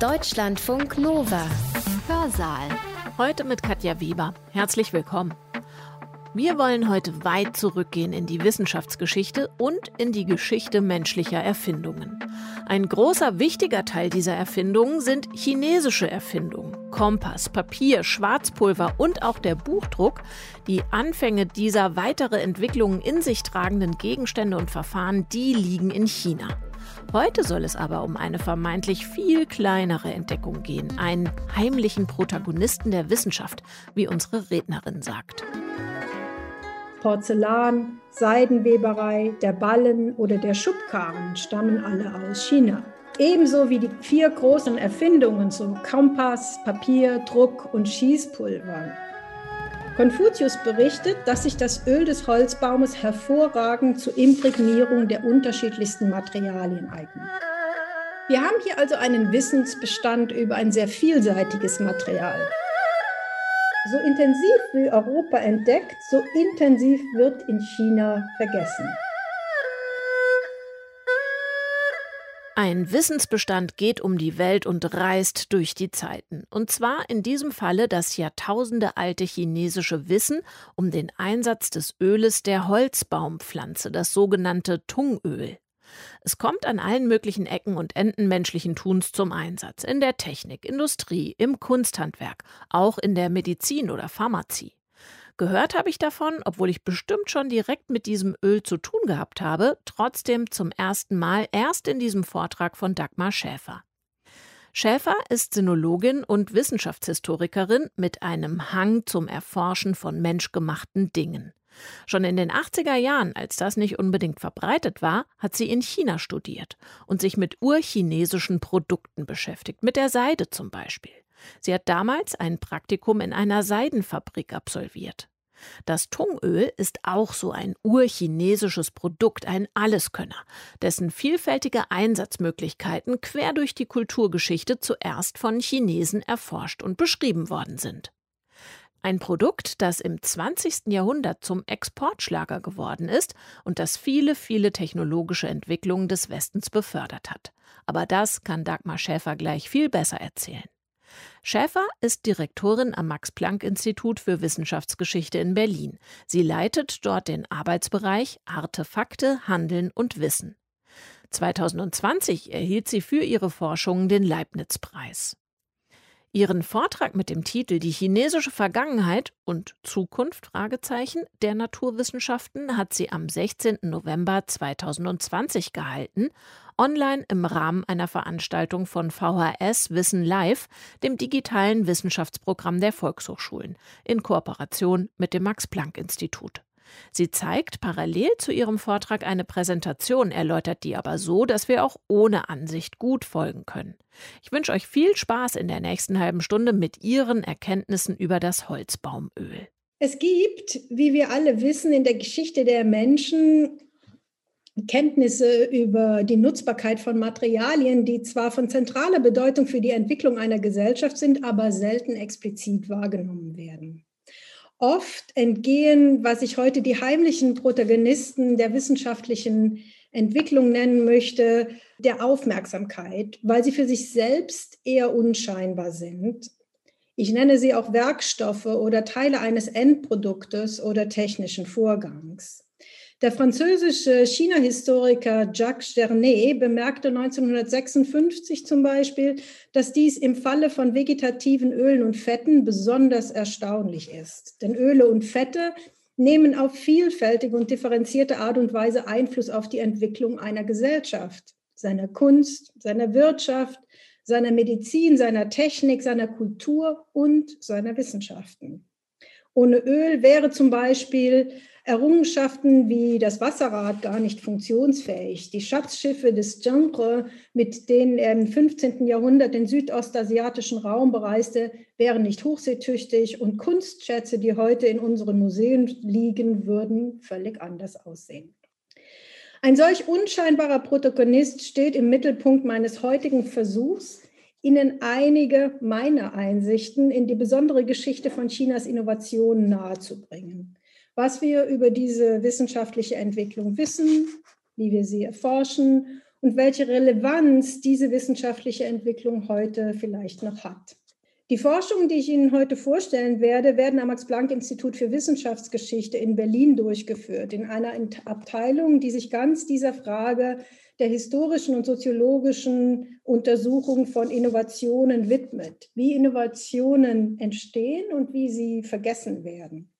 Deutschlandfunk Nova. Hörsaal. Heute mit Katja Weber. Herzlich willkommen. Wir wollen heute weit zurückgehen in die Wissenschaftsgeschichte und in die Geschichte menschlicher Erfindungen. Ein großer wichtiger Teil dieser Erfindungen sind chinesische Erfindungen. Kompass, Papier, Schwarzpulver und auch der Buchdruck, die Anfänge dieser weitere Entwicklungen in sich tragenden Gegenstände und Verfahren, die liegen in China. Heute soll es aber um eine vermeintlich viel kleinere Entdeckung gehen, einen heimlichen Protagonisten der Wissenschaft, wie unsere Rednerin sagt. Porzellan, Seidenweberei, der Ballen oder der Schubkarren stammen alle aus China. Ebenso wie die vier großen Erfindungen, so Kompass, Papier, Druck und Schießpulver. Konfuzius berichtet, dass sich das Öl des Holzbaumes hervorragend zur Imprägnierung der unterschiedlichsten Materialien eignet. Wir haben hier also einen Wissensbestand über ein sehr vielseitiges Material. So intensiv wie Europa entdeckt, so intensiv wird in China vergessen. Ein Wissensbestand geht um die Welt und reist durch die Zeiten. Und zwar in diesem Falle das jahrtausendealte chinesische Wissen um den Einsatz des Öles der Holzbaumpflanze, das sogenannte Tungöl. Es kommt an allen möglichen Ecken und Enden menschlichen Tuns zum Einsatz. In der Technik, Industrie, im Kunsthandwerk, auch in der Medizin oder Pharmazie. Gehört habe ich davon, obwohl ich bestimmt schon direkt mit diesem Öl zu tun gehabt habe, trotzdem zum ersten Mal erst in diesem Vortrag von Dagmar Schäfer. Schäfer ist Sinologin und Wissenschaftshistorikerin mit einem Hang zum Erforschen von menschgemachten Dingen. Schon in den 80er Jahren, als das nicht unbedingt verbreitet war, hat sie in China studiert und sich mit urchinesischen Produkten beschäftigt, mit der Seide zum Beispiel. Sie hat damals ein Praktikum in einer Seidenfabrik absolviert. Das Tungöl ist auch so ein urchinesisches Produkt, ein Alleskönner, dessen vielfältige Einsatzmöglichkeiten quer durch die Kulturgeschichte zuerst von Chinesen erforscht und beschrieben worden sind. Ein Produkt, das im 20. Jahrhundert zum Exportschlager geworden ist und das viele, viele technologische Entwicklungen des Westens befördert hat. Aber das kann Dagmar Schäfer gleich viel besser erzählen. Schäfer ist Direktorin am Max-Planck-Institut für Wissenschaftsgeschichte in Berlin. Sie leitet dort den Arbeitsbereich Artefakte, Handeln und Wissen. 2020 erhielt sie für ihre Forschungen den Leibniz-Preis. Ihren Vortrag mit dem Titel Die chinesische Vergangenheit und Zukunft der Naturwissenschaften hat sie am 16. November 2020 gehalten, online im Rahmen einer Veranstaltung von VHS Wissen Live, dem digitalen Wissenschaftsprogramm der Volkshochschulen, in Kooperation mit dem Max Planck Institut. Sie zeigt parallel zu ihrem Vortrag eine Präsentation, erläutert die aber so, dass wir auch ohne Ansicht gut folgen können. Ich wünsche euch viel Spaß in der nächsten halben Stunde mit Ihren Erkenntnissen über das Holzbaumöl. Es gibt, wie wir alle wissen, in der Geschichte der Menschen Kenntnisse über die Nutzbarkeit von Materialien, die zwar von zentraler Bedeutung für die Entwicklung einer Gesellschaft sind, aber selten explizit wahrgenommen werden. Oft entgehen, was ich heute die heimlichen Protagonisten der wissenschaftlichen Entwicklung nennen möchte, der Aufmerksamkeit, weil sie für sich selbst eher unscheinbar sind. Ich nenne sie auch Werkstoffe oder Teile eines Endproduktes oder technischen Vorgangs. Der französische China-Historiker Jacques Gernet bemerkte 1956 zum Beispiel, dass dies im Falle von vegetativen Ölen und Fetten besonders erstaunlich ist. Denn Öle und Fette nehmen auf vielfältige und differenzierte Art und Weise Einfluss auf die Entwicklung einer Gesellschaft, seiner Kunst, seiner Wirtschaft, seiner Medizin, seiner Technik, seiner Kultur und seiner Wissenschaften. Ohne Öl wäre zum Beispiel Errungenschaften wie das Wasserrad gar nicht funktionsfähig. Die Schatzschiffe des Genre, mit denen er im 15. Jahrhundert den südostasiatischen Raum bereiste, wären nicht hochseetüchtig und Kunstschätze, die heute in unseren Museen liegen, würden völlig anders aussehen. Ein solch unscheinbarer Protagonist steht im Mittelpunkt meines heutigen Versuchs, Ihnen einige meiner Einsichten in die besondere Geschichte von Chinas Innovation nahezubringen was wir über diese wissenschaftliche Entwicklung wissen, wie wir sie erforschen und welche Relevanz diese wissenschaftliche Entwicklung heute vielleicht noch hat. Die Forschungen, die ich Ihnen heute vorstellen werde, werden am Max-Planck-Institut für Wissenschaftsgeschichte in Berlin durchgeführt, in einer Abteilung, die sich ganz dieser Frage der historischen und soziologischen Untersuchung von Innovationen widmet, wie Innovationen entstehen und wie sie vergessen werden.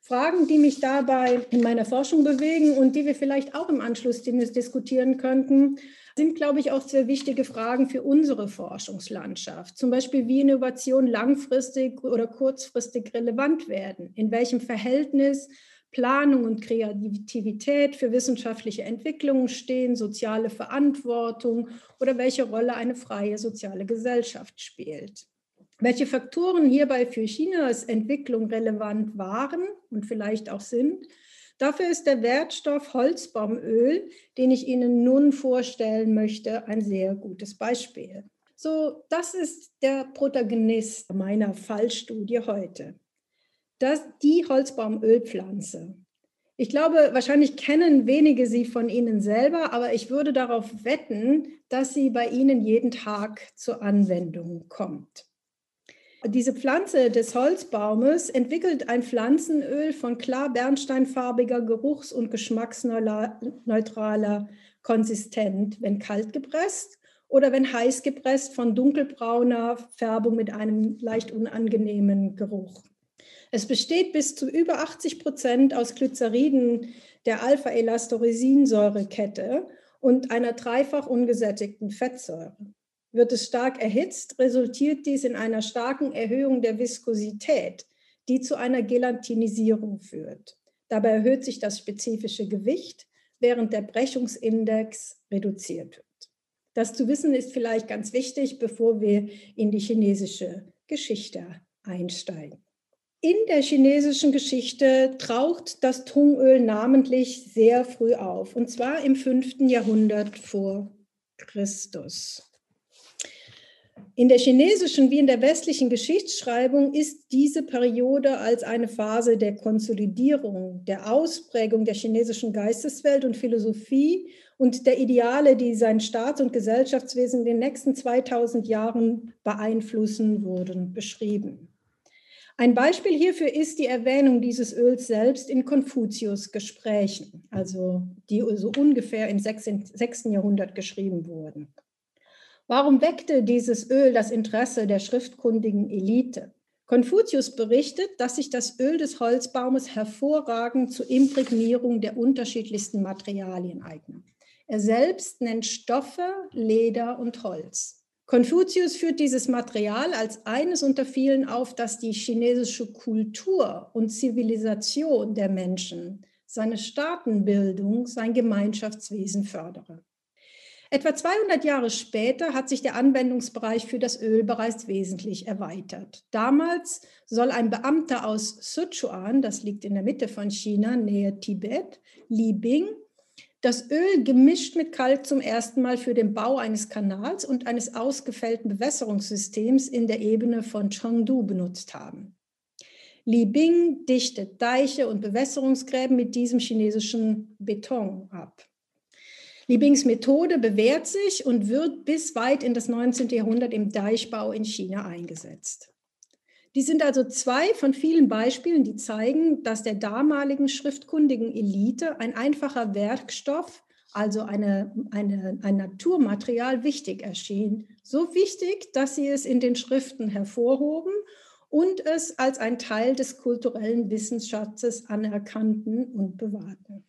Fragen, die mich dabei in meiner Forschung bewegen und die wir vielleicht auch im Anschluss diskutieren könnten, sind, glaube ich, auch sehr wichtige Fragen für unsere Forschungslandschaft. Zum Beispiel, wie Innovationen langfristig oder kurzfristig relevant werden, in welchem Verhältnis Planung und Kreativität für wissenschaftliche Entwicklungen stehen, soziale Verantwortung oder welche Rolle eine freie soziale Gesellschaft spielt. Welche Faktoren hierbei für Chinas Entwicklung relevant waren und vielleicht auch sind, Dafür ist der Wertstoff Holzbaumöl, den ich Ihnen nun vorstellen möchte, ein sehr gutes Beispiel. So, das ist der Protagonist meiner Fallstudie heute. Das, die Holzbaumölpflanze. Ich glaube, wahrscheinlich kennen wenige sie von Ihnen selber, aber ich würde darauf wetten, dass sie bei Ihnen jeden Tag zur Anwendung kommt. Diese Pflanze des Holzbaumes entwickelt ein Pflanzenöl von klar bernsteinfarbiger, geruchs- und geschmacksneutraler Konsistenz, wenn kalt gepresst oder wenn heiß gepresst von dunkelbrauner Färbung mit einem leicht unangenehmen Geruch. Es besteht bis zu über 80 Prozent aus Glyceriden der Alpha-Elastoresinsäurekette und einer dreifach ungesättigten Fettsäure. Wird es stark erhitzt, resultiert dies in einer starken Erhöhung der Viskosität, die zu einer Gelatinisierung führt. Dabei erhöht sich das spezifische Gewicht, während der Brechungsindex reduziert wird. Das zu wissen ist vielleicht ganz wichtig, bevor wir in die chinesische Geschichte einsteigen. In der chinesischen Geschichte taucht das Tungöl namentlich sehr früh auf, und zwar im 5. Jahrhundert vor Christus. In der chinesischen wie in der westlichen Geschichtsschreibung ist diese Periode als eine Phase der Konsolidierung, der Ausprägung der chinesischen Geisteswelt und Philosophie und der Ideale, die sein Staats- und Gesellschaftswesen in den nächsten 2000 Jahren beeinflussen wurden, beschrieben. Ein Beispiel hierfür ist die Erwähnung dieses Öls selbst in Konfuzius Gesprächen, also die so ungefähr im 6. Jahrhundert geschrieben wurden. Warum weckte dieses Öl das Interesse der schriftkundigen Elite? Konfuzius berichtet, dass sich das Öl des Holzbaumes hervorragend zur Imprägnierung der unterschiedlichsten Materialien eignet. Er selbst nennt Stoffe, Leder und Holz. Konfuzius führt dieses Material als eines unter vielen auf, das die chinesische Kultur und Zivilisation der Menschen, seine Staatenbildung, sein Gemeinschaftswesen fördere. Etwa 200 Jahre später hat sich der Anwendungsbereich für das Öl bereits wesentlich erweitert. Damals soll ein Beamter aus Sichuan, das liegt in der Mitte von China, nähe Tibet, Li Bing, das Öl gemischt mit Kalk zum ersten Mal für den Bau eines Kanals und eines ausgefällten Bewässerungssystems in der Ebene von Chengdu benutzt haben. Li Bing dichtet Deiche und Bewässerungsgräben mit diesem chinesischen Beton ab. Liebings Methode bewährt sich und wird bis weit in das 19. Jahrhundert im Deichbau in China eingesetzt. Die sind also zwei von vielen Beispielen, die zeigen, dass der damaligen schriftkundigen Elite ein einfacher Werkstoff, also eine, eine, ein Naturmaterial, wichtig erschien. So wichtig, dass sie es in den Schriften hervorhoben und es als ein Teil des kulturellen Wissensschatzes anerkannten und bewahrten.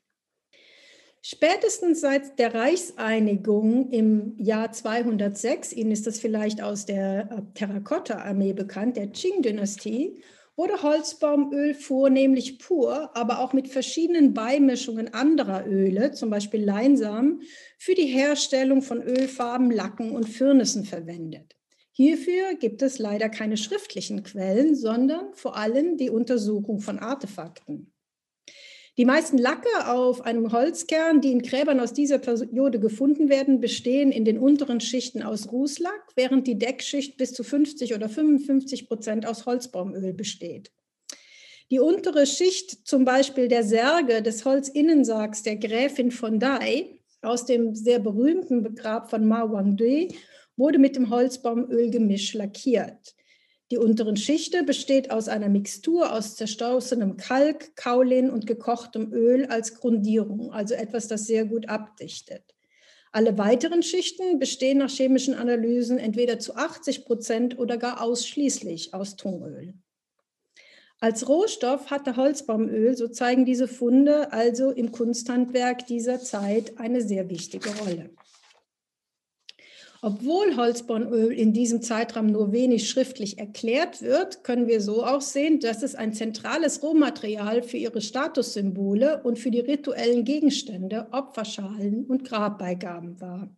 Spätestens seit der Reichseinigung im Jahr 206, Ihnen ist das vielleicht aus der äh, Terrakotta-Armee bekannt, der Qing-Dynastie, wurde Holzbaumöl vornehmlich pur, aber auch mit verschiedenen Beimischungen anderer Öle, zum Beispiel Leinsamen, für die Herstellung von Ölfarben, Lacken und Firnissen verwendet. Hierfür gibt es leider keine schriftlichen Quellen, sondern vor allem die Untersuchung von Artefakten. Die meisten Lacke auf einem Holzkern, die in Gräbern aus dieser Periode gefunden werden, bestehen in den unteren Schichten aus Rußlack, während die Deckschicht bis zu 50 oder 55 Prozent aus Holzbaumöl besteht. Die untere Schicht, zum Beispiel der Särge des Holzinnensargs der Gräfin von Dai, aus dem sehr berühmten Grab von Ma Wangdui wurde mit dem Holzbaumölgemisch lackiert. Die unteren Schichte besteht aus einer Mixtur aus zerstoßenem Kalk, Kaolin und gekochtem Öl als Grundierung, also etwas, das sehr gut abdichtet. Alle weiteren Schichten bestehen nach chemischen Analysen entweder zu 80 Prozent oder gar ausschließlich aus Tungöl. Als Rohstoff hatte Holzbaumöl, so zeigen diese Funde, also im Kunsthandwerk dieser Zeit eine sehr wichtige Rolle. Obwohl Holzbaumöl in diesem Zeitraum nur wenig schriftlich erklärt wird, können wir so auch sehen, dass es ein zentrales Rohmaterial für ihre Statussymbole und für die rituellen Gegenstände, Opferschalen und Grabbeigaben war.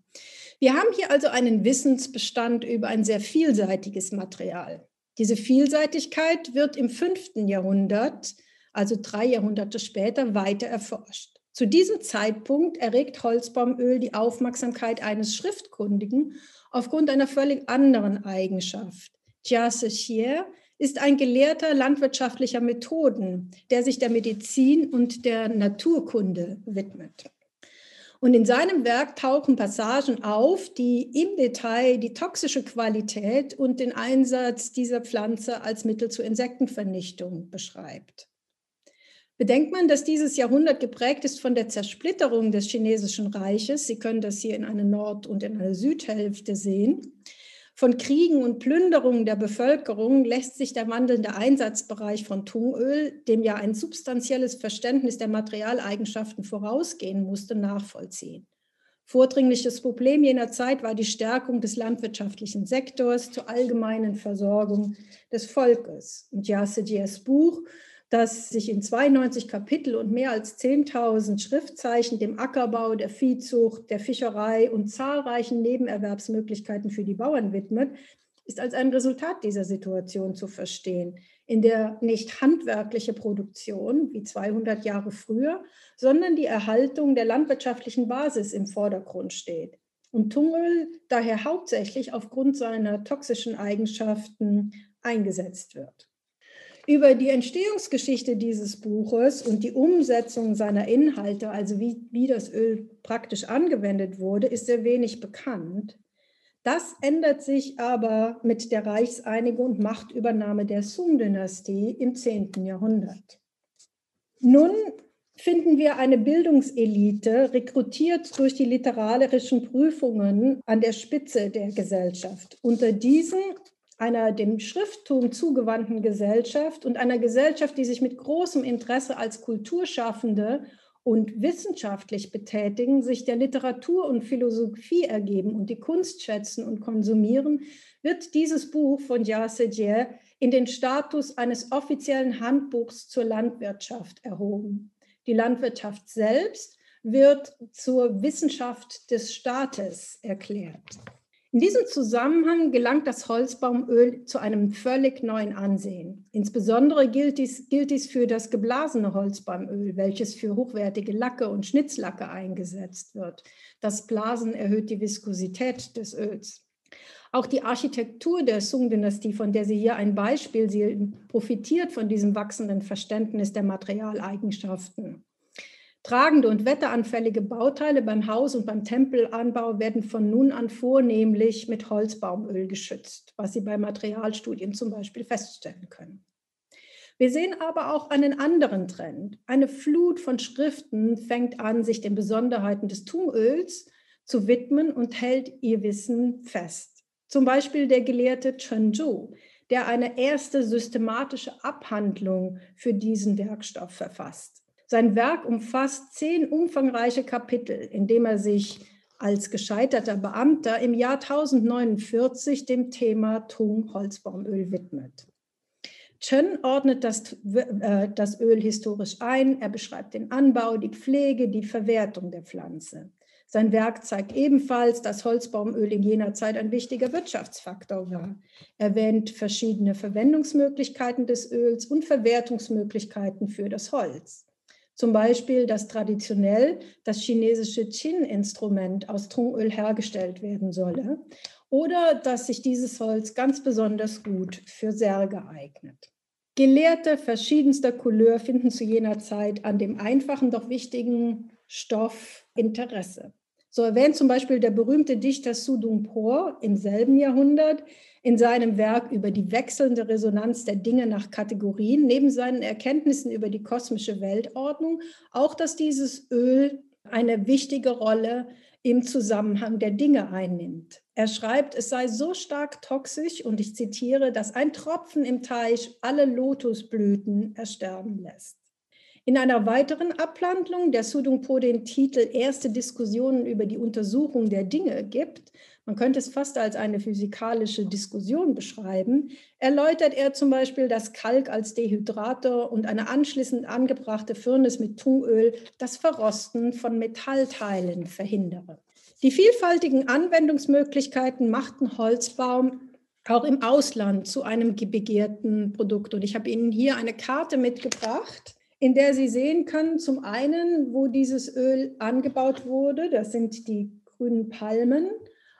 Wir haben hier also einen Wissensbestand über ein sehr vielseitiges Material. Diese Vielseitigkeit wird im fünften Jahrhundert, also drei Jahrhunderte später, weiter erforscht. Zu diesem Zeitpunkt erregt Holzbaumöl die Aufmerksamkeit eines Schriftkundigen aufgrund einer völlig anderen Eigenschaft. Jia Sechier ist ein Gelehrter landwirtschaftlicher Methoden, der sich der Medizin und der Naturkunde widmet. Und in seinem Werk tauchen Passagen auf, die im Detail die toxische Qualität und den Einsatz dieser Pflanze als Mittel zur Insektenvernichtung beschreibt. Bedenkt man, dass dieses Jahrhundert geprägt ist von der Zersplitterung des chinesischen Reiches, Sie können das hier in einer Nord- und in einer Südhälfte sehen, von Kriegen und Plünderungen der Bevölkerung lässt sich der wandelnde Einsatzbereich von Tungöl, dem ja ein substanzielles Verständnis der Materialeigenschaften vorausgehen musste, nachvollziehen. Vordringliches Problem jener Zeit war die Stärkung des landwirtschaftlichen Sektors zur allgemeinen Versorgung des Volkes. Und Yase Dias Buch das sich in 92 Kapitel und mehr als 10.000 Schriftzeichen dem Ackerbau, der Viehzucht, der Fischerei und zahlreichen Nebenerwerbsmöglichkeiten für die Bauern widmet, ist als ein Resultat dieser Situation zu verstehen, in der nicht handwerkliche Produktion wie 200 Jahre früher, sondern die Erhaltung der landwirtschaftlichen Basis im Vordergrund steht. Und Tungöl daher hauptsächlich aufgrund seiner toxischen Eigenschaften eingesetzt wird. Über die Entstehungsgeschichte dieses Buches und die Umsetzung seiner Inhalte, also wie, wie das Öl praktisch angewendet wurde, ist sehr wenig bekannt. Das ändert sich aber mit der Reichseinigung und Machtübernahme der Sung-Dynastie im 10. Jahrhundert. Nun finden wir eine Bildungselite, rekrutiert durch die literarischen Prüfungen an der Spitze der Gesellschaft. Unter diesen einer dem Schrifttum zugewandten Gesellschaft und einer Gesellschaft, die sich mit großem Interesse als Kulturschaffende und wissenschaftlich betätigen, sich der Literatur und Philosophie ergeben und die Kunst schätzen und konsumieren, wird dieses Buch von Jia Sedier in den Status eines offiziellen Handbuchs zur Landwirtschaft erhoben. Die Landwirtschaft selbst wird zur Wissenschaft des Staates erklärt. In diesem Zusammenhang gelangt das Holzbaumöl zu einem völlig neuen Ansehen. Insbesondere gilt dies, gilt dies für das geblasene Holzbaumöl, welches für hochwertige Lacke und Schnitzlacke eingesetzt wird. Das Blasen erhöht die Viskosität des Öls. Auch die Architektur der Sung-Dynastie, von der Sie hier ein Beispiel sehen, profitiert von diesem wachsenden Verständnis der Materialeigenschaften. Tragende und wetteranfällige Bauteile beim Haus- und beim Tempelanbau werden von nun an vornehmlich mit Holzbaumöl geschützt, was Sie bei Materialstudien zum Beispiel feststellen können. Wir sehen aber auch einen anderen Trend. Eine Flut von Schriften fängt an, sich den Besonderheiten des Tungöls zu widmen und hält ihr Wissen fest. Zum Beispiel der Gelehrte Chen Zhu, der eine erste systematische Abhandlung für diesen Werkstoff verfasst. Sein Werk umfasst zehn umfangreiche Kapitel, in dem er sich als gescheiterter Beamter im Jahr 1049 dem Thema Tung Holzbaumöl widmet. Chen ordnet das, äh, das Öl historisch ein, er beschreibt den Anbau, die Pflege, die Verwertung der Pflanze. Sein Werk zeigt ebenfalls, dass Holzbaumöl in jener Zeit ein wichtiger Wirtschaftsfaktor war. Er erwähnt verschiedene Verwendungsmöglichkeiten des Öls und Verwertungsmöglichkeiten für das Holz. Zum Beispiel, dass traditionell das chinesische Qin-Instrument aus Tungöl hergestellt werden solle oder dass sich dieses Holz ganz besonders gut für Särge eignet. Gelehrte verschiedenster Couleur finden zu jener Zeit an dem einfachen, doch wichtigen Stoff Interesse. So erwähnt zum Beispiel der berühmte Dichter Su Dongpo im selben Jahrhundert in seinem Werk über die wechselnde Resonanz der Dinge nach Kategorien, neben seinen Erkenntnissen über die kosmische Weltordnung, auch, dass dieses Öl eine wichtige Rolle im Zusammenhang der Dinge einnimmt. Er schreibt, es sei so stark toxisch, und ich zitiere, dass ein Tropfen im Teich alle Lotusblüten ersterben lässt. In einer weiteren Abhandlung, der Sudungpo den Titel Erste Diskussionen über die Untersuchung der Dinge gibt, man könnte es fast als eine physikalische Diskussion beschreiben, erläutert er zum Beispiel, dass Kalk als Dehydrator und eine anschließend angebrachte Firnis mit Tungöl das Verrosten von Metallteilen verhindere. Die vielfältigen Anwendungsmöglichkeiten machten Holzbaum auch im Ausland zu einem begehrten Produkt. Und ich habe Ihnen hier eine Karte mitgebracht in der Sie sehen können, zum einen, wo dieses Öl angebaut wurde, das sind die grünen Palmen,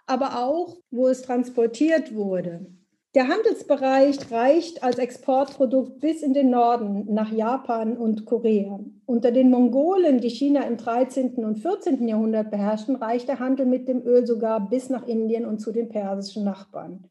aber auch, wo es transportiert wurde. Der Handelsbereich reicht als Exportprodukt bis in den Norden nach Japan und Korea. Unter den Mongolen, die China im 13. und 14. Jahrhundert beherrschten, reicht der Handel mit dem Öl sogar bis nach Indien und zu den persischen Nachbarn.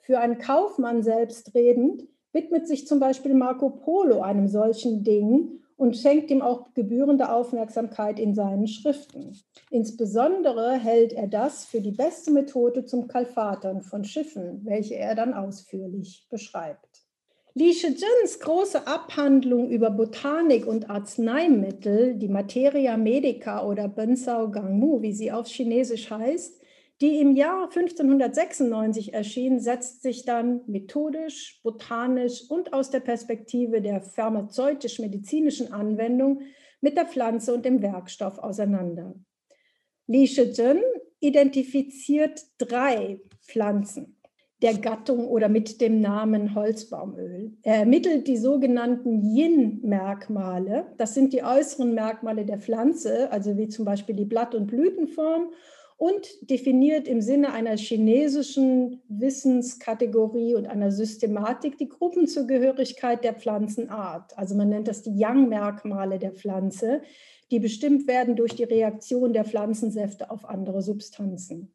Für einen Kaufmann selbstredend widmet sich zum Beispiel Marco Polo einem solchen Ding und schenkt ihm auch gebührende Aufmerksamkeit in seinen Schriften. Insbesondere hält er das für die beste Methode zum Kalfatern von Schiffen, welche er dann ausführlich beschreibt. Li Shijins große Abhandlung über Botanik und Arzneimittel, die Materia Medica oder Bensao Gangmu, wie sie auf Chinesisch heißt, die im Jahr 1596 erschien, setzt sich dann methodisch, botanisch und aus der Perspektive der pharmazeutisch-medizinischen Anwendung mit der Pflanze und dem Werkstoff auseinander. Li Shizhen identifiziert drei Pflanzen der Gattung oder mit dem Namen Holzbaumöl. Er ermittelt die sogenannten Yin-Merkmale. Das sind die äußeren Merkmale der Pflanze, also wie zum Beispiel die Blatt- und Blütenform und definiert im Sinne einer chinesischen Wissenskategorie und einer Systematik die Gruppenzugehörigkeit der Pflanzenart. Also man nennt das die Yang-Merkmale der Pflanze, die bestimmt werden durch die Reaktion der Pflanzensäfte auf andere Substanzen.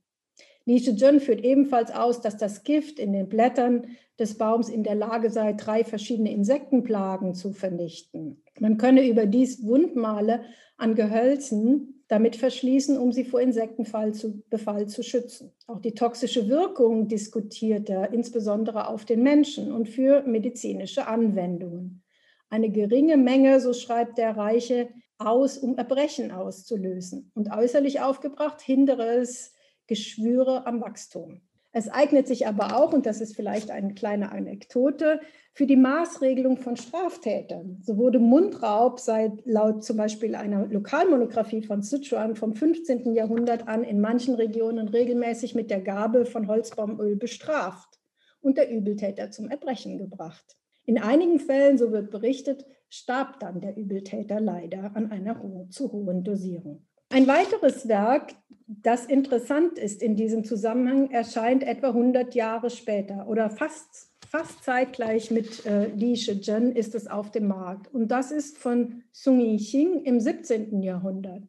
Li Shizhen führt ebenfalls aus, dass das Gift in den Blättern des Baums in der Lage sei, drei verschiedene Insektenplagen zu vernichten. Man könne überdies Wundmale an Gehölzen damit verschließen, um sie vor Insektenbefall zu, Befall zu schützen. Auch die toxische Wirkung diskutiert er, insbesondere auf den Menschen und für medizinische Anwendungen. Eine geringe Menge, so schreibt der Reiche, aus, um Erbrechen auszulösen. Und äußerlich aufgebracht hindere es Geschwüre am Wachstum. Es eignet sich aber auch, und das ist vielleicht eine kleine Anekdote, für die Maßregelung von Straftätern. So wurde Mundraub seit laut zum Beispiel einer Lokalmonographie von Sichuan vom 15. Jahrhundert an in manchen Regionen regelmäßig mit der Gabe von Holzbaumöl bestraft und der Übeltäter zum Erbrechen gebracht. In einigen Fällen, so wird berichtet, starb dann der Übeltäter leider an einer zu hohen Dosierung. Ein weiteres Werk, das interessant ist in diesem Zusammenhang, erscheint etwa 100 Jahre später oder fast, fast zeitgleich mit äh, Li Shizhen ist es auf dem Markt. Und das ist von Sung Yixing im 17. Jahrhundert.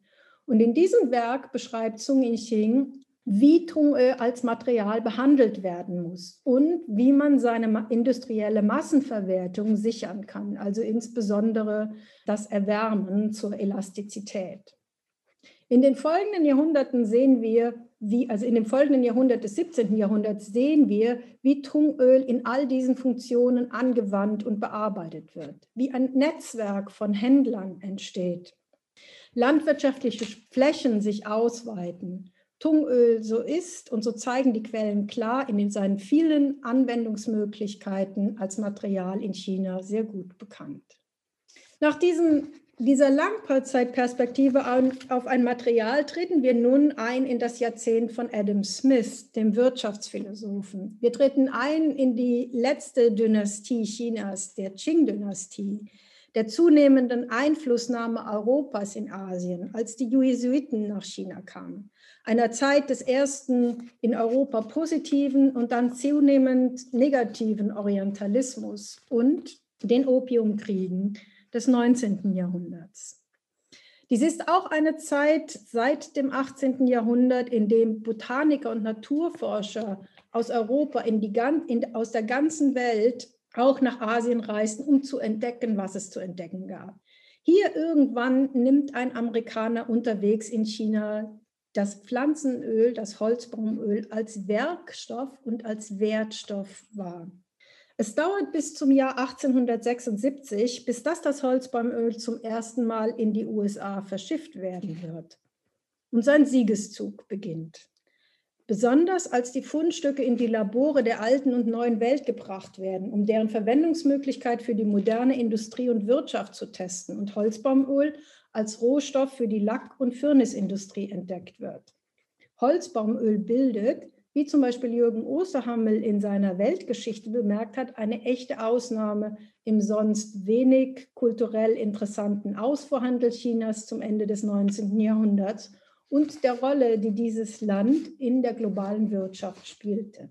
Und in diesem Werk beschreibt Sung Yixing, wie Tungöl als Material behandelt werden muss und wie man seine industrielle Massenverwertung sichern kann, also insbesondere das Erwärmen zur Elastizität. In den folgenden Jahrhunderten sehen wir, wie, also in dem folgenden Jahrhundert des 17. Jahrhunderts sehen wir, wie Tungöl in all diesen Funktionen angewandt und bearbeitet wird, wie ein Netzwerk von Händlern entsteht, landwirtschaftliche Flächen sich ausweiten, Tungöl so ist und so zeigen die Quellen klar in seinen vielen Anwendungsmöglichkeiten als Material in China sehr gut bekannt. Nach diesem dieser Langzeitperspektive auf ein Material treten wir nun ein in das Jahrzehnt von Adam Smith, dem Wirtschaftsphilosophen. Wir treten ein in die letzte Dynastie Chinas, der Qing-Dynastie, der zunehmenden Einflussnahme Europas in Asien, als die Jesuiten nach China kamen. Einer Zeit des ersten in Europa positiven und dann zunehmend negativen Orientalismus und den Opiumkriegen des 19. Jahrhunderts. Dies ist auch eine Zeit seit dem 18. Jahrhundert, in dem Botaniker und Naturforscher aus Europa in die, in, aus der ganzen Welt auch nach Asien reisten, um zu entdecken, was es zu entdecken gab. Hier irgendwann nimmt ein Amerikaner unterwegs in China das Pflanzenöl, das Holzbaumöl als Werkstoff und als Wertstoff wahr. Es dauert bis zum Jahr 1876, bis das das Holzbaumöl zum ersten Mal in die USA verschifft werden wird. Und sein Siegeszug beginnt. Besonders als die Fundstücke in die Labore der alten und neuen Welt gebracht werden, um deren Verwendungsmöglichkeit für die moderne Industrie und Wirtschaft zu testen und Holzbaumöl als Rohstoff für die Lack- und Firnisindustrie entdeckt wird. Holzbaumöl bildet, wie zum Beispiel Jürgen Osterhammel in seiner Weltgeschichte bemerkt hat, eine echte Ausnahme im sonst wenig kulturell interessanten Ausfuhrhandel Chinas zum Ende des 19. Jahrhunderts und der Rolle, die dieses Land in der globalen Wirtschaft spielte.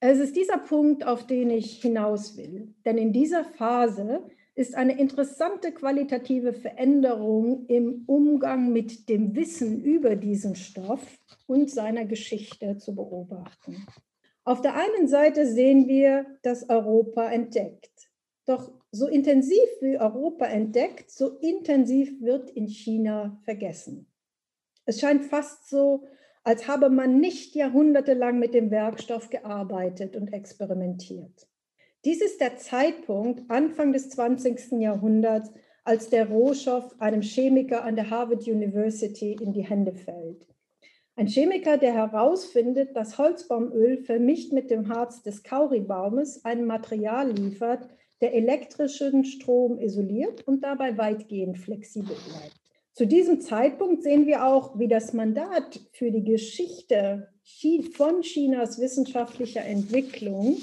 Es ist dieser Punkt, auf den ich hinaus will, denn in dieser Phase ist eine interessante qualitative Veränderung im Umgang mit dem Wissen über diesen Stoff und seiner Geschichte zu beobachten. Auf der einen Seite sehen wir, dass Europa entdeckt. Doch so intensiv wie Europa entdeckt, so intensiv wird in China vergessen. Es scheint fast so, als habe man nicht jahrhundertelang mit dem Werkstoff gearbeitet und experimentiert. Dies ist der Zeitpunkt Anfang des 20. Jahrhunderts, als der Rohstoff einem Chemiker an der Harvard University in die Hände fällt. Ein Chemiker, der herausfindet, dass Holzbaumöl vermischt mit dem Harz des Kauribaumes ein Material liefert, der elektrischen Strom isoliert und dabei weitgehend flexibel bleibt. Zu diesem Zeitpunkt sehen wir auch, wie das Mandat für die Geschichte von Chinas wissenschaftlicher Entwicklung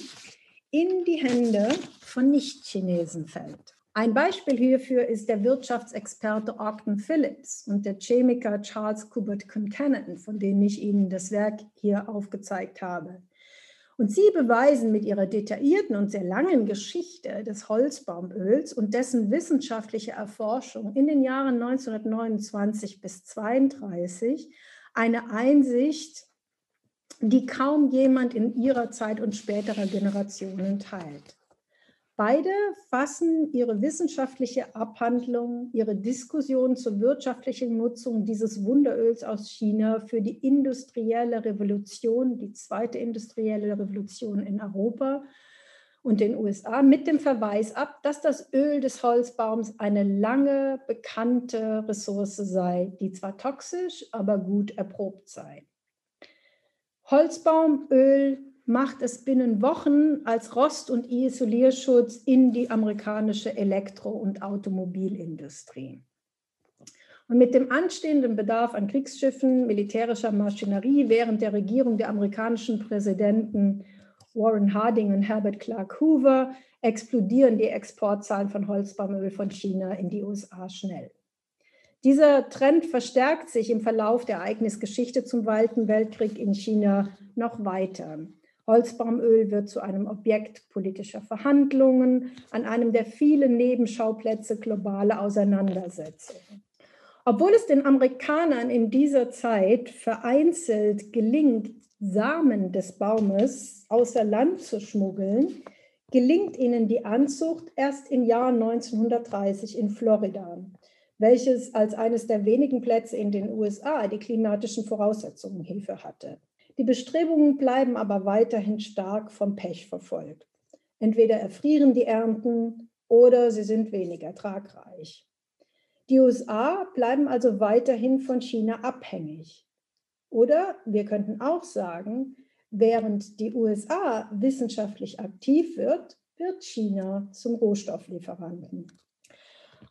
in die Hände von Nicht-Chinesen fällt. Ein Beispiel hierfür ist der Wirtschaftsexperte Ogden Phillips und der Chemiker Charles Kubert Concannon, von denen ich Ihnen das Werk hier aufgezeigt habe. Und sie beweisen mit ihrer detaillierten und sehr langen Geschichte des Holzbaumöls und dessen wissenschaftliche Erforschung in den Jahren 1929 bis 1932 eine Einsicht die kaum jemand in ihrer Zeit und späterer Generationen teilt. Beide fassen ihre wissenschaftliche Abhandlung, ihre Diskussion zur wirtschaftlichen Nutzung dieses Wunderöls aus China für die industrielle Revolution, die zweite industrielle Revolution in Europa und den USA, mit dem Verweis ab, dass das Öl des Holzbaums eine lange bekannte Ressource sei, die zwar toxisch, aber gut erprobt sei. Holzbaumöl macht es binnen Wochen als Rost- und Isolierschutz in die amerikanische Elektro- und Automobilindustrie. Und mit dem anstehenden Bedarf an Kriegsschiffen, militärischer Maschinerie während der Regierung der amerikanischen Präsidenten Warren Harding und Herbert Clark Hoover explodieren die Exportzahlen von Holzbaumöl von China in die USA schnell. Dieser Trend verstärkt sich im Verlauf der Ereignisgeschichte zum Zweiten Weltkrieg in China noch weiter. Holzbaumöl wird zu einem Objekt politischer Verhandlungen, an einem der vielen Nebenschauplätze globaler Auseinandersetzungen. Obwohl es den Amerikanern in dieser Zeit vereinzelt gelingt, Samen des Baumes außer Land zu schmuggeln, gelingt ihnen die Anzucht erst im Jahr 1930 in Florida welches als eines der wenigen Plätze in den USA die klimatischen Voraussetzungen hierfür hatte. Die Bestrebungen bleiben aber weiterhin stark vom Pech verfolgt. Entweder erfrieren die Ernten oder sie sind weniger tragreich. Die USA bleiben also weiterhin von China abhängig. Oder wir könnten auch sagen, während die USA wissenschaftlich aktiv wird, wird China zum Rohstofflieferanten.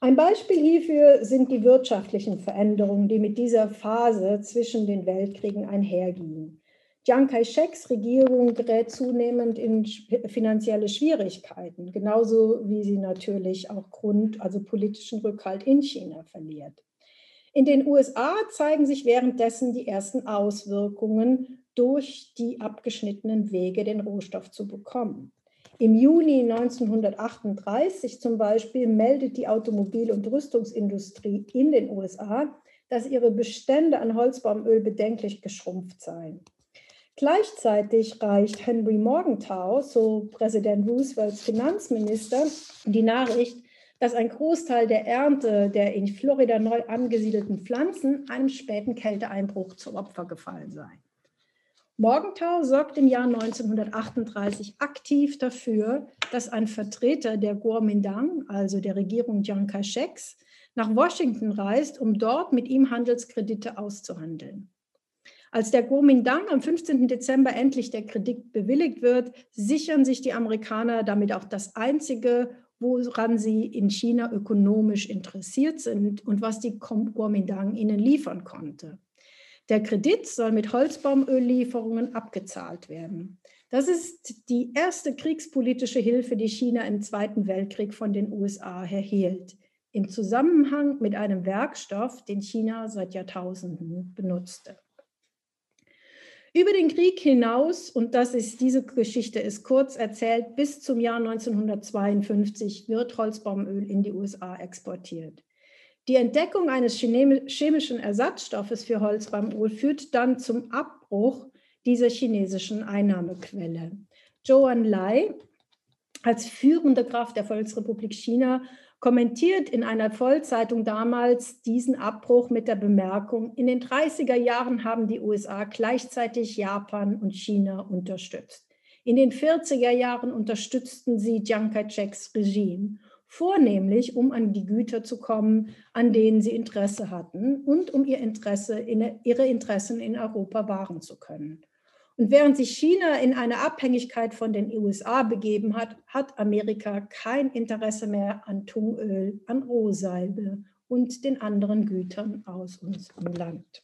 Ein Beispiel hierfür sind die wirtschaftlichen Veränderungen, die mit dieser Phase zwischen den Weltkriegen einhergingen. Chiang Kai-sheks Regierung gerät zunehmend in finanzielle Schwierigkeiten, genauso wie sie natürlich auch Grund, also politischen Rückhalt in China verliert. In den USA zeigen sich währenddessen die ersten Auswirkungen durch die abgeschnittenen Wege, den Rohstoff zu bekommen. Im Juni 1938 zum Beispiel meldet die Automobil- und Rüstungsindustrie in den USA, dass ihre Bestände an Holzbaumöl bedenklich geschrumpft seien. Gleichzeitig reicht Henry Morgenthau, so Präsident Roosevelts Finanzminister, die Nachricht, dass ein Großteil der Ernte der in Florida neu angesiedelten Pflanzen einem späten Kälteeinbruch zum Opfer gefallen sei. Morgenthau sorgt im Jahr 1938 aktiv dafür, dass ein Vertreter der Kuomintang, also der Regierung Chiang Kai-sheks, nach Washington reist, um dort mit ihm Handelskredite auszuhandeln. Als der Kuomintang am 15. Dezember endlich der Kredit bewilligt wird, sichern sich die Amerikaner damit auch das einzige, woran sie in China ökonomisch interessiert sind und was die Kuomintang ihnen liefern konnte. Der Kredit soll mit Holzbaumöllieferungen abgezahlt werden. Das ist die erste kriegspolitische Hilfe, die China im Zweiten Weltkrieg von den USA erhielt, im Zusammenhang mit einem Werkstoff, den China seit Jahrtausenden benutzte. Über den Krieg hinaus, und das ist diese Geschichte ist kurz erzählt, bis zum Jahr 1952 wird Holzbaumöl in die USA exportiert. Die Entdeckung eines chemischen Ersatzstoffes für Holzbaumöl führt dann zum Abbruch dieser chinesischen Einnahmequelle. Zhou Lai als führende Kraft der Volksrepublik China kommentiert in einer Vollzeitung damals diesen Abbruch mit der Bemerkung, in den 30er Jahren haben die USA gleichzeitig Japan und China unterstützt. In den 40er Jahren unterstützten sie Chiang Kai-sheks Regime vornehmlich um an die Güter zu kommen, an denen sie Interesse hatten und um ihr Interesse in, ihre Interessen in Europa wahren zu können. Und während sich China in eine Abhängigkeit von den USA begeben hat, hat Amerika kein Interesse mehr an Tungöl, an Rohsalbe und den anderen Gütern aus unserem Land.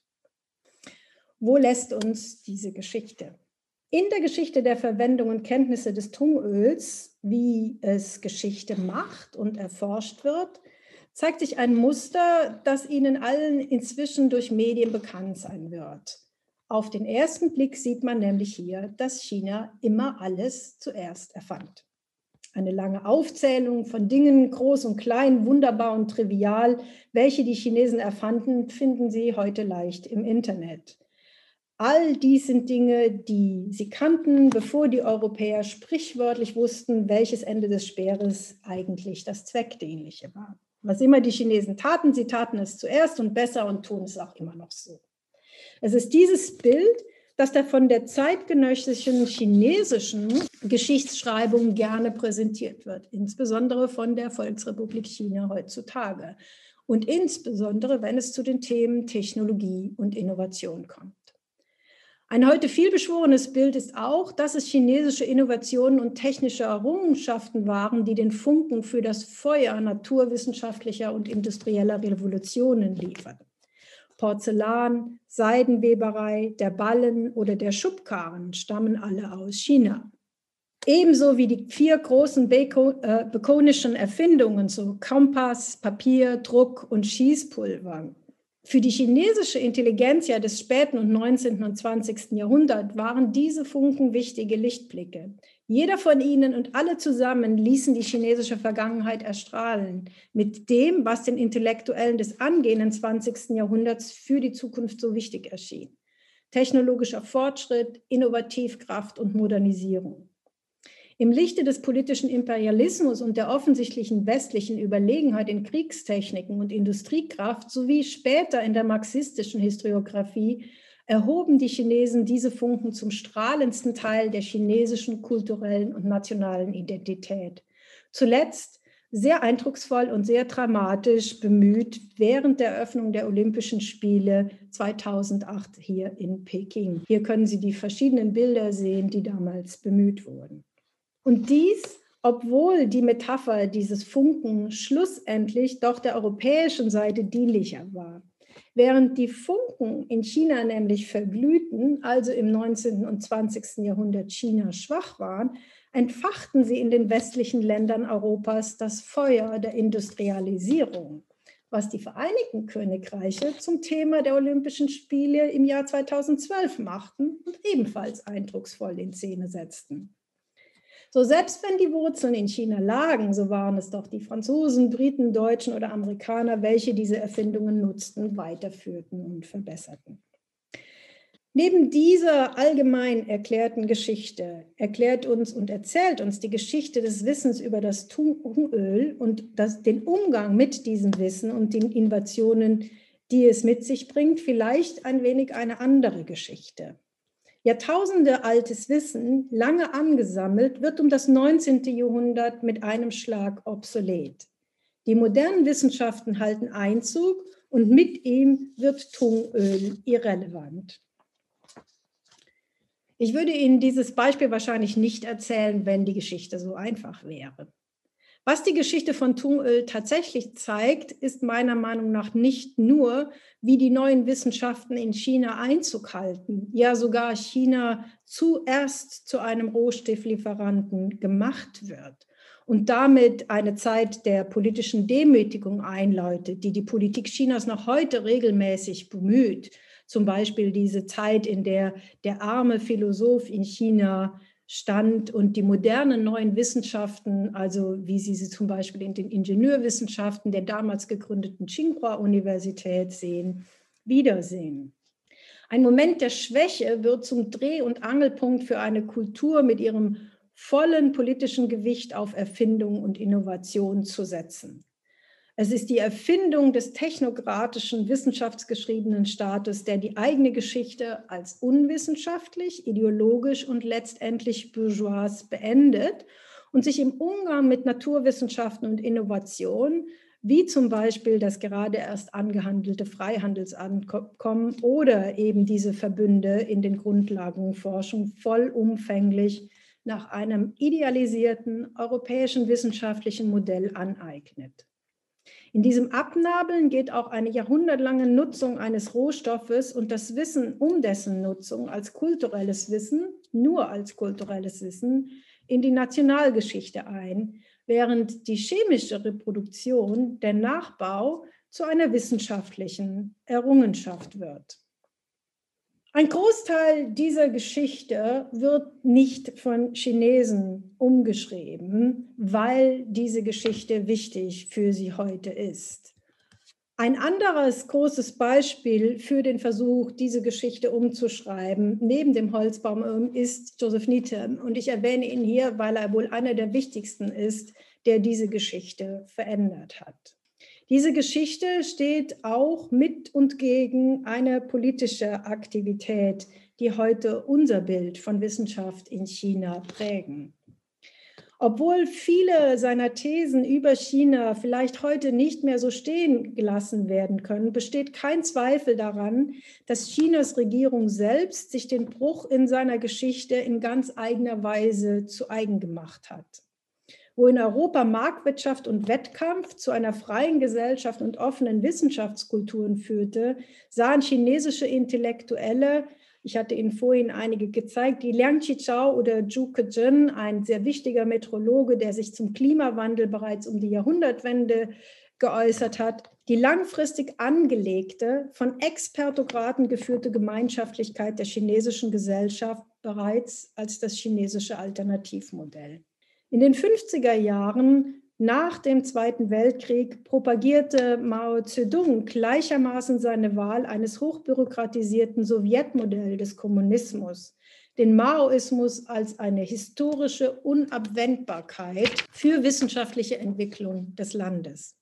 Wo lässt uns diese Geschichte? In der Geschichte der Verwendung und Kenntnisse des Tungöls, wie es Geschichte macht und erforscht wird, zeigt sich ein Muster, das Ihnen allen inzwischen durch Medien bekannt sein wird. Auf den ersten Blick sieht man nämlich hier, dass China immer alles zuerst erfand. Eine lange Aufzählung von Dingen, groß und klein, wunderbar und trivial, welche die Chinesen erfanden, finden Sie heute leicht im Internet. All dies sind Dinge, die sie kannten, bevor die Europäer sprichwörtlich wussten, welches Ende des Speeres eigentlich das Zweckdienliche war. Was immer die Chinesen taten, sie taten es zuerst und besser und tun es auch immer noch so. Es ist dieses Bild, das da von der zeitgenössischen chinesischen Geschichtsschreibung gerne präsentiert wird, insbesondere von der Volksrepublik China heutzutage und insbesondere wenn es zu den Themen Technologie und Innovation kommt. Ein heute vielbeschworenes Bild ist auch, dass es chinesische Innovationen und technische Errungenschaften waren, die den Funken für das Feuer naturwissenschaftlicher und industrieller Revolutionen lieferten. Porzellan, Seidenweberei, der Ballen oder der Schubkarren stammen alle aus China. Ebenso wie die vier großen äh, bekonischen Erfindungen, so Kompass, Papier, Druck und Schießpulver, für die chinesische Intelligenzia des späten und 19. und 20. Jahrhunderts waren diese Funken wichtige Lichtblicke. Jeder von ihnen und alle zusammen ließen die chinesische Vergangenheit erstrahlen mit dem, was den Intellektuellen des angehenden 20. Jahrhunderts für die Zukunft so wichtig erschien. Technologischer Fortschritt, Innovativkraft und Modernisierung. Im Lichte des politischen Imperialismus und der offensichtlichen westlichen Überlegenheit in Kriegstechniken und Industriekraft sowie später in der marxistischen Historiographie erhoben die Chinesen diese Funken zum strahlendsten Teil der chinesischen kulturellen und nationalen Identität. Zuletzt sehr eindrucksvoll und sehr dramatisch bemüht während der Eröffnung der Olympischen Spiele 2008 hier in Peking. Hier können Sie die verschiedenen Bilder sehen, die damals bemüht wurden. Und dies, obwohl die Metapher dieses Funken schlussendlich doch der europäischen Seite dienlicher war. Während die Funken in China nämlich verglühten, also im 19. und 20. Jahrhundert China schwach waren, entfachten sie in den westlichen Ländern Europas das Feuer der Industrialisierung, was die Vereinigten Königreiche zum Thema der Olympischen Spiele im Jahr 2012 machten und ebenfalls eindrucksvoll in Szene setzten. So selbst wenn die Wurzeln in China lagen, so waren es doch die Franzosen, Briten, Deutschen oder Amerikaner, welche diese Erfindungen nutzten, weiterführten und verbesserten. Neben dieser allgemein erklärten Geschichte erklärt uns und erzählt uns die Geschichte des Wissens über das Tungöl und das, den Umgang mit diesem Wissen und den Innovationen, die es mit sich bringt, vielleicht ein wenig eine andere Geschichte. Jahrtausende altes Wissen, lange angesammelt, wird um das 19. Jahrhundert mit einem Schlag obsolet. Die modernen Wissenschaften halten Einzug und mit ihm wird Tungöl irrelevant. Ich würde Ihnen dieses Beispiel wahrscheinlich nicht erzählen, wenn die Geschichte so einfach wäre. Was die Geschichte von Tungöl tatsächlich zeigt, ist meiner Meinung nach nicht nur, wie die neuen Wissenschaften in China Einzug halten, ja sogar China zuerst zu einem Rohstofflieferanten gemacht wird und damit eine Zeit der politischen Demütigung einläutet, die die Politik Chinas noch heute regelmäßig bemüht. Zum Beispiel diese Zeit, in der der arme Philosoph in China stand und die modernen neuen Wissenschaften, also wie Sie sie zum Beispiel in den Ingenieurwissenschaften der damals gegründeten Tsinghua-Universität sehen, wiedersehen. Ein Moment der Schwäche wird zum Dreh- und Angelpunkt für eine Kultur mit ihrem vollen politischen Gewicht auf Erfindung und Innovation zu setzen. Es ist die Erfindung des technokratischen, wissenschaftsgeschriebenen Staates, der die eigene Geschichte als unwissenschaftlich, ideologisch und letztendlich bourgeois beendet und sich im Umgang mit Naturwissenschaften und Innovationen, wie zum Beispiel das gerade erst angehandelte Freihandelsankommen oder eben diese Verbünde in den Grundlagenforschung vollumfänglich nach einem idealisierten europäischen wissenschaftlichen Modell aneignet. In diesem Abnabeln geht auch eine jahrhundertlange Nutzung eines Rohstoffes und das Wissen um dessen Nutzung als kulturelles Wissen, nur als kulturelles Wissen, in die Nationalgeschichte ein, während die chemische Reproduktion, der Nachbau, zu einer wissenschaftlichen Errungenschaft wird. Ein Großteil dieser Geschichte wird nicht von Chinesen umgeschrieben, weil diese Geschichte wichtig für sie heute ist. Ein anderes großes Beispiel für den Versuch, diese Geschichte umzuschreiben, neben dem Holzbaum, ist Joseph Needham. Und ich erwähne ihn hier, weil er wohl einer der wichtigsten ist, der diese Geschichte verändert hat. Diese Geschichte steht auch mit und gegen eine politische Aktivität, die heute unser Bild von Wissenschaft in China prägen. Obwohl viele seiner Thesen über China vielleicht heute nicht mehr so stehen gelassen werden können, besteht kein Zweifel daran, dass Chinas Regierung selbst sich den Bruch in seiner Geschichte in ganz eigener Weise zu eigen gemacht hat wo in Europa Marktwirtschaft und Wettkampf zu einer freien Gesellschaft und offenen Wissenschaftskulturen führte, sahen chinesische Intellektuelle, ich hatte Ihnen vorhin einige gezeigt, die Liang Qichao oder Zhu Kejin, ein sehr wichtiger Metrologe, der sich zum Klimawandel bereits um die Jahrhundertwende geäußert hat, die langfristig angelegte, von Expertokraten geführte Gemeinschaftlichkeit der chinesischen Gesellschaft bereits als das chinesische Alternativmodell. In den 50er Jahren nach dem Zweiten Weltkrieg propagierte Mao Zedong gleichermaßen seine Wahl eines hochbürokratisierten Sowjetmodells des Kommunismus, den Maoismus als eine historische Unabwendbarkeit für wissenschaftliche Entwicklung des Landes.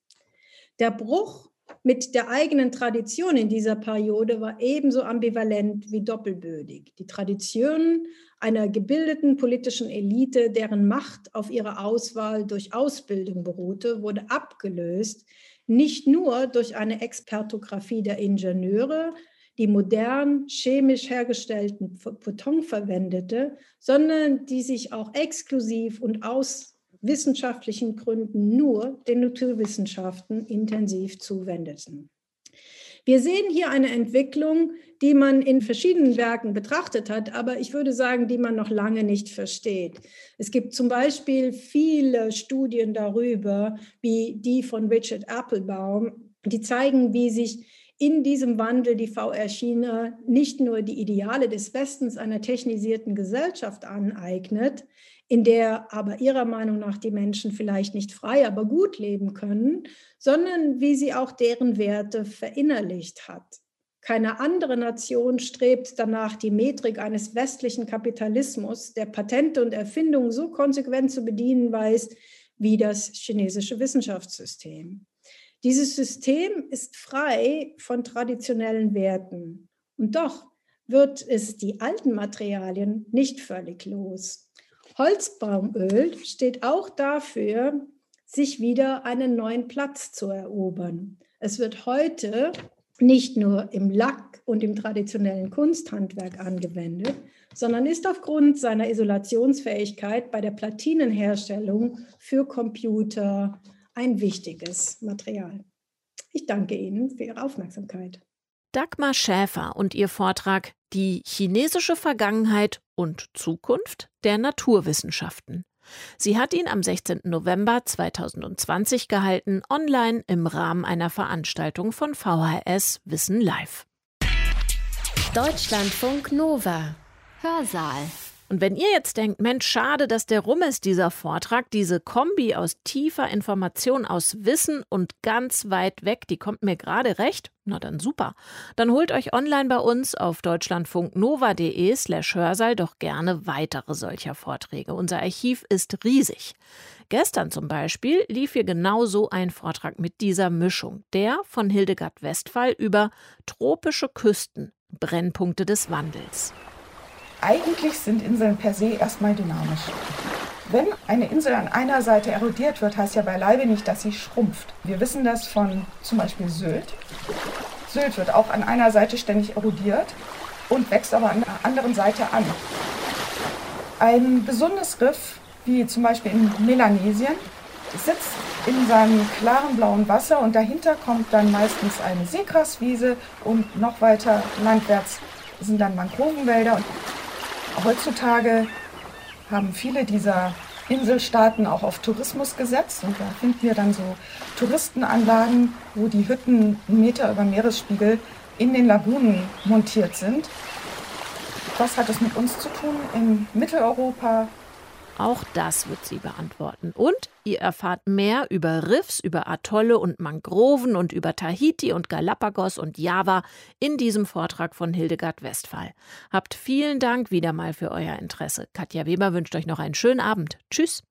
Der Bruch mit der eigenen Tradition in dieser Periode war ebenso ambivalent wie doppelbödig. Die Traditionen einer gebildeten politischen Elite, deren Macht auf ihre Auswahl durch Ausbildung beruhte, wurde abgelöst, nicht nur durch eine Expertographie der Ingenieure, die modern chemisch hergestellten Beton verwendete, sondern die sich auch exklusiv und aus wissenschaftlichen Gründen nur den Naturwissenschaften intensiv zuwendeten. Wir sehen hier eine Entwicklung, die man in verschiedenen Werken betrachtet hat, aber ich würde sagen, die man noch lange nicht versteht. Es gibt zum Beispiel viele Studien darüber, wie die von Richard Applebaum, die zeigen, wie sich in diesem Wandel die VR China nicht nur die Ideale des Westens einer technisierten Gesellschaft aneignet, in der aber ihrer Meinung nach die Menschen vielleicht nicht frei, aber gut leben können, sondern wie sie auch deren Werte verinnerlicht hat. Keine andere Nation strebt danach, die Metrik eines westlichen Kapitalismus, der Patente und Erfindungen so konsequent zu bedienen weiß wie das chinesische Wissenschaftssystem. Dieses System ist frei von traditionellen Werten. Und doch wird es die alten Materialien nicht völlig los. Holzbaumöl steht auch dafür, sich wieder einen neuen Platz zu erobern. Es wird heute nicht nur im Lack und im traditionellen Kunsthandwerk angewendet, sondern ist aufgrund seiner Isolationsfähigkeit bei der Platinenherstellung für Computer ein wichtiges Material. Ich danke Ihnen für Ihre Aufmerksamkeit. Dagmar Schäfer und ihr Vortrag Die chinesische Vergangenheit und Zukunft der Naturwissenschaften. Sie hat ihn am 16. November 2020 gehalten, online im Rahmen einer Veranstaltung von VHS Wissen Live. Deutschlandfunk Nova Hörsaal und wenn ihr jetzt denkt, Mensch, schade, dass der rum ist, dieser Vortrag, diese Kombi aus tiefer Information, aus Wissen und ganz weit weg, die kommt mir gerade recht, na dann super. Dann holt euch online bei uns auf deutschlandfunknova.de slash Hörsaal doch gerne weitere solcher Vorträge. Unser Archiv ist riesig. Gestern zum Beispiel lief hier genau so ein Vortrag mit dieser Mischung, der von Hildegard Westphal über tropische Küsten, Brennpunkte des Wandels. Eigentlich sind Inseln per se erstmal dynamisch. Wenn eine Insel an einer Seite erodiert wird, heißt ja beileibe nicht, dass sie schrumpft. Wir wissen das von zum Beispiel Sylt. Sylt wird auch an einer Seite ständig erodiert und wächst aber an der anderen Seite an. Ein gesundes Riff, wie zum Beispiel in Melanesien, sitzt in seinem klaren blauen Wasser und dahinter kommt dann meistens eine Seegraswiese und noch weiter landwärts sind dann Mangrovenwälder. Heutzutage haben viele dieser Inselstaaten auch auf Tourismus gesetzt und da finden wir dann so Touristenanlagen, wo die Hütten einen Meter über Meeresspiegel in den Lagunen montiert sind. Was hat es mit uns zu tun in Mitteleuropa, auch das wird sie beantworten. Und ihr erfahrt mehr über Riffs, über Atolle und Mangroven und über Tahiti und Galapagos und Java in diesem Vortrag von Hildegard Westphal. Habt vielen Dank wieder mal für euer Interesse. Katja Weber wünscht euch noch einen schönen Abend. Tschüss.